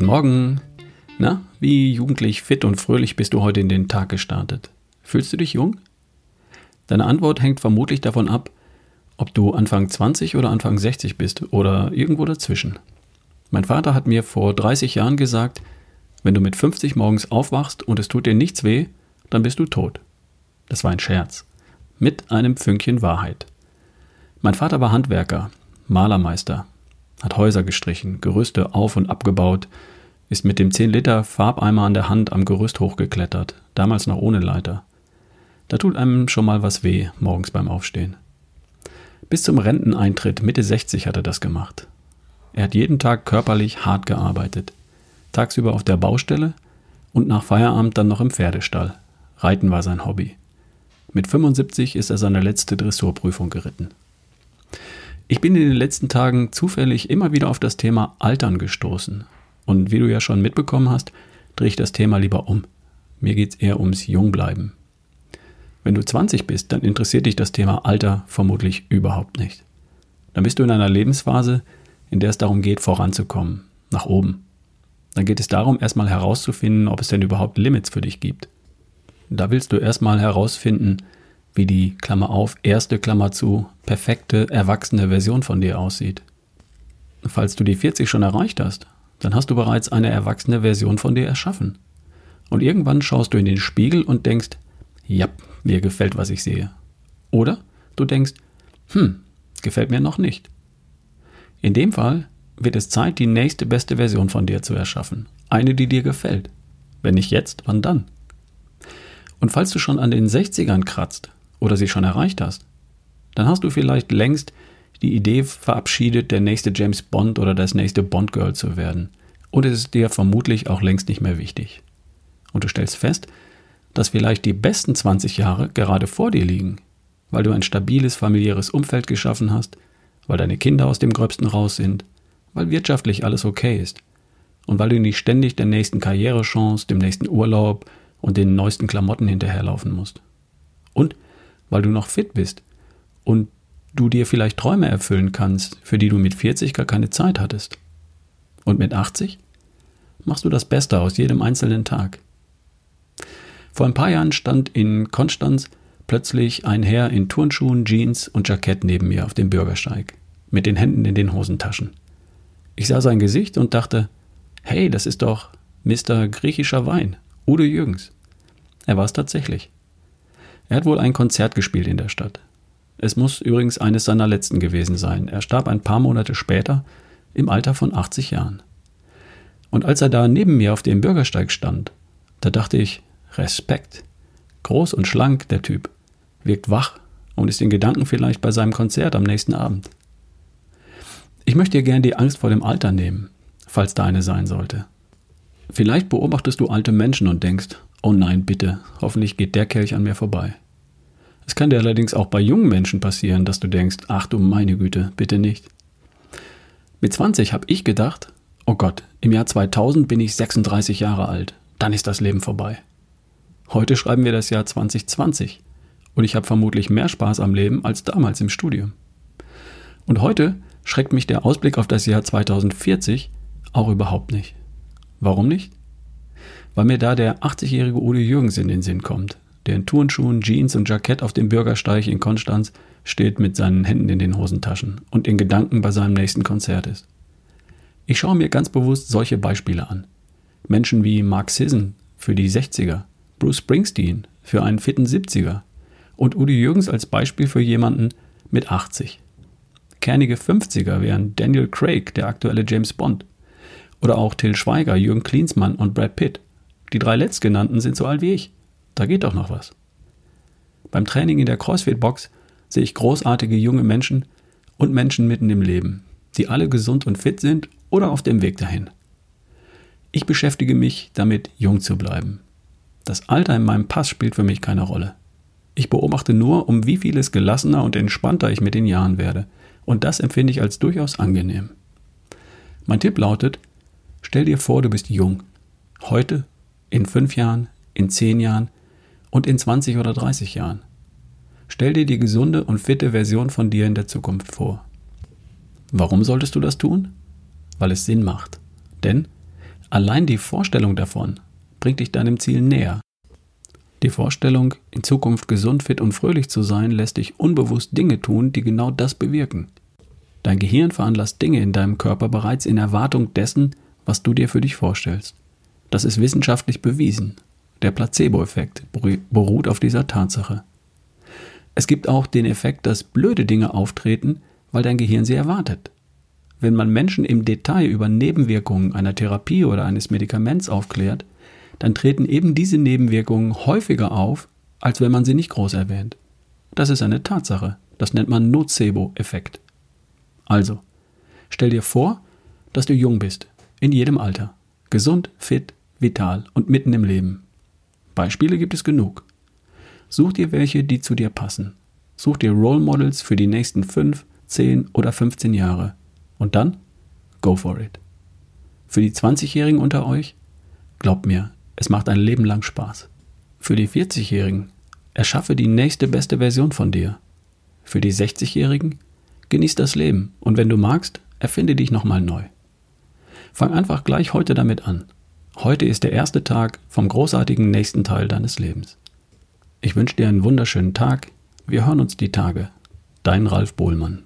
Morgen. Na, wie jugendlich fit und fröhlich bist du heute in den Tag gestartet? Fühlst du dich jung? Deine Antwort hängt vermutlich davon ab, ob du Anfang 20 oder Anfang 60 bist oder irgendwo dazwischen. Mein Vater hat mir vor 30 Jahren gesagt, wenn du mit 50 morgens aufwachst und es tut dir nichts weh, dann bist du tot. Das war ein Scherz. Mit einem Fünkchen Wahrheit. Mein Vater war Handwerker, Malermeister, hat Häuser gestrichen, Gerüste auf und abgebaut, ist mit dem 10-Liter-Farbeimer an der Hand am Gerüst hochgeklettert, damals noch ohne Leiter. Da tut einem schon mal was weh, morgens beim Aufstehen. Bis zum Renteneintritt Mitte 60 hat er das gemacht. Er hat jeden Tag körperlich hart gearbeitet. Tagsüber auf der Baustelle und nach Feierabend dann noch im Pferdestall. Reiten war sein Hobby. Mit 75 ist er seine letzte Dressurprüfung geritten. Ich bin in den letzten Tagen zufällig immer wieder auf das Thema Altern gestoßen. Und wie du ja schon mitbekommen hast, drehe ich das Thema lieber um. Mir geht es eher ums Jungbleiben. Wenn du 20 bist, dann interessiert dich das Thema Alter vermutlich überhaupt nicht. Dann bist du in einer Lebensphase, in der es darum geht, voranzukommen, nach oben. Dann geht es darum, erstmal herauszufinden, ob es denn überhaupt Limits für dich gibt. Da willst du erstmal herausfinden, wie die Klammer auf, erste Klammer zu, perfekte, erwachsene Version von dir aussieht. Falls du die 40 schon erreicht hast, dann hast du bereits eine erwachsene Version von dir erschaffen. Und irgendwann schaust du in den Spiegel und denkst, ja, mir gefällt, was ich sehe. Oder du denkst, hm, gefällt mir noch nicht. In dem Fall wird es Zeit, die nächste beste Version von dir zu erschaffen. Eine, die dir gefällt. Wenn nicht jetzt, wann dann? Und falls du schon an den 60ern kratzt oder sie schon erreicht hast, dann hast du vielleicht längst die Idee verabschiedet, der nächste James Bond oder das nächste Bond Girl zu werden. Und es ist dir vermutlich auch längst nicht mehr wichtig. Und du stellst fest, dass vielleicht die besten 20 Jahre gerade vor dir liegen, weil du ein stabiles familiäres Umfeld geschaffen hast, weil deine Kinder aus dem Gröbsten raus sind, weil wirtschaftlich alles okay ist und weil du nicht ständig der nächsten Karrierechance, dem nächsten Urlaub und den neuesten Klamotten hinterherlaufen musst. Und weil du noch fit bist und du dir vielleicht Träume erfüllen kannst, für die du mit 40 gar keine Zeit hattest. Und mit 80 machst du das Beste aus jedem einzelnen Tag. Vor ein paar Jahren stand in Konstanz plötzlich ein Herr in Turnschuhen, Jeans und Jackett neben mir auf dem Bürgersteig, mit den Händen in den Hosentaschen. Ich sah sein Gesicht und dachte, hey, das ist doch Mr. griechischer Wein, Udo Jürgens. Er war es tatsächlich. Er hat wohl ein Konzert gespielt in der Stadt. Es muss übrigens eines seiner letzten gewesen sein. Er starb ein paar Monate später im Alter von 80 Jahren. Und als er da neben mir auf dem Bürgersteig stand, da dachte ich, Respekt. Groß und schlank, der Typ. Wirkt wach und ist in Gedanken vielleicht bei seinem Konzert am nächsten Abend. Ich möchte dir gern die Angst vor dem Alter nehmen, falls da eine sein sollte. Vielleicht beobachtest du alte Menschen und denkst, oh nein, bitte, hoffentlich geht der Kelch an mir vorbei. Es kann dir allerdings auch bei jungen Menschen passieren, dass du denkst, ach du meine Güte, bitte nicht. Mit 20 habe ich gedacht, oh Gott, im Jahr 2000 bin ich 36 Jahre alt, dann ist das Leben vorbei. Heute schreiben wir das Jahr 2020 und ich habe vermutlich mehr Spaß am Leben als damals im Studium. Und heute schreckt mich der Ausblick auf das Jahr 2040 auch überhaupt nicht. Warum nicht? Weil mir da der 80-jährige Udo Jürgens in den Sinn kommt, der in Turnschuhen, Jeans und Jackett auf dem Bürgersteig in Konstanz steht mit seinen Händen in den Hosentaschen und in Gedanken bei seinem nächsten Konzert ist. Ich schaue mir ganz bewusst solche Beispiele an. Menschen wie Mark Sisson für die 60er, Bruce Springsteen für einen fitten 70er und Udi Jürgens als Beispiel für jemanden mit 80. Kernige 50er wären Daniel Craig, der aktuelle James Bond. Oder auch Till Schweiger, Jürgen Klinsmann und Brad Pitt. Die drei letztgenannten sind so alt wie ich. Da geht doch noch was. Beim Training in der CrossFit-Box sehe ich großartige junge Menschen und Menschen mitten im Leben, die alle gesund und fit sind oder auf dem Weg dahin. Ich beschäftige mich damit, jung zu bleiben. Das Alter in meinem Pass spielt für mich keine Rolle. Ich beobachte nur, um wie vieles gelassener und entspannter ich mit den Jahren werde. Und das empfinde ich als durchaus angenehm. Mein Tipp lautet, stell dir vor, du bist jung. Heute, in fünf Jahren, in zehn Jahren, und in 20 oder 30 Jahren. Stell dir die gesunde und fitte Version von dir in der Zukunft vor. Warum solltest du das tun? Weil es Sinn macht. Denn Allein die Vorstellung davon bringt dich deinem Ziel näher. Die Vorstellung, in Zukunft gesund, fit und fröhlich zu sein, lässt dich unbewusst Dinge tun, die genau das bewirken. Dein Gehirn veranlasst Dinge in deinem Körper bereits in Erwartung dessen, was du dir für dich vorstellst. Das ist wissenschaftlich bewiesen. Der Placebo-Effekt beruht auf dieser Tatsache. Es gibt auch den Effekt, dass blöde Dinge auftreten, weil dein Gehirn sie erwartet. Wenn man Menschen im Detail über Nebenwirkungen einer Therapie oder eines Medikaments aufklärt, dann treten eben diese Nebenwirkungen häufiger auf, als wenn man sie nicht groß erwähnt. Das ist eine Tatsache. Das nennt man Nocebo-Effekt. Also, stell dir vor, dass du jung bist, in jedem Alter, gesund, fit, vital und mitten im Leben. Beispiele gibt es genug. Such dir welche, die zu dir passen. Such dir Role Models für die nächsten 5, 10 oder 15 Jahre. Und dann, go for it. Für die 20-Jährigen unter euch, glaubt mir, es macht ein Leben lang Spaß. Für die 40-Jährigen, erschaffe die nächste beste Version von dir. Für die 60-Jährigen, genieß das Leben und wenn du magst, erfinde dich nochmal neu. Fang einfach gleich heute damit an. Heute ist der erste Tag vom großartigen nächsten Teil deines Lebens. Ich wünsche dir einen wunderschönen Tag. Wir hören uns die Tage. Dein Ralf Bohlmann.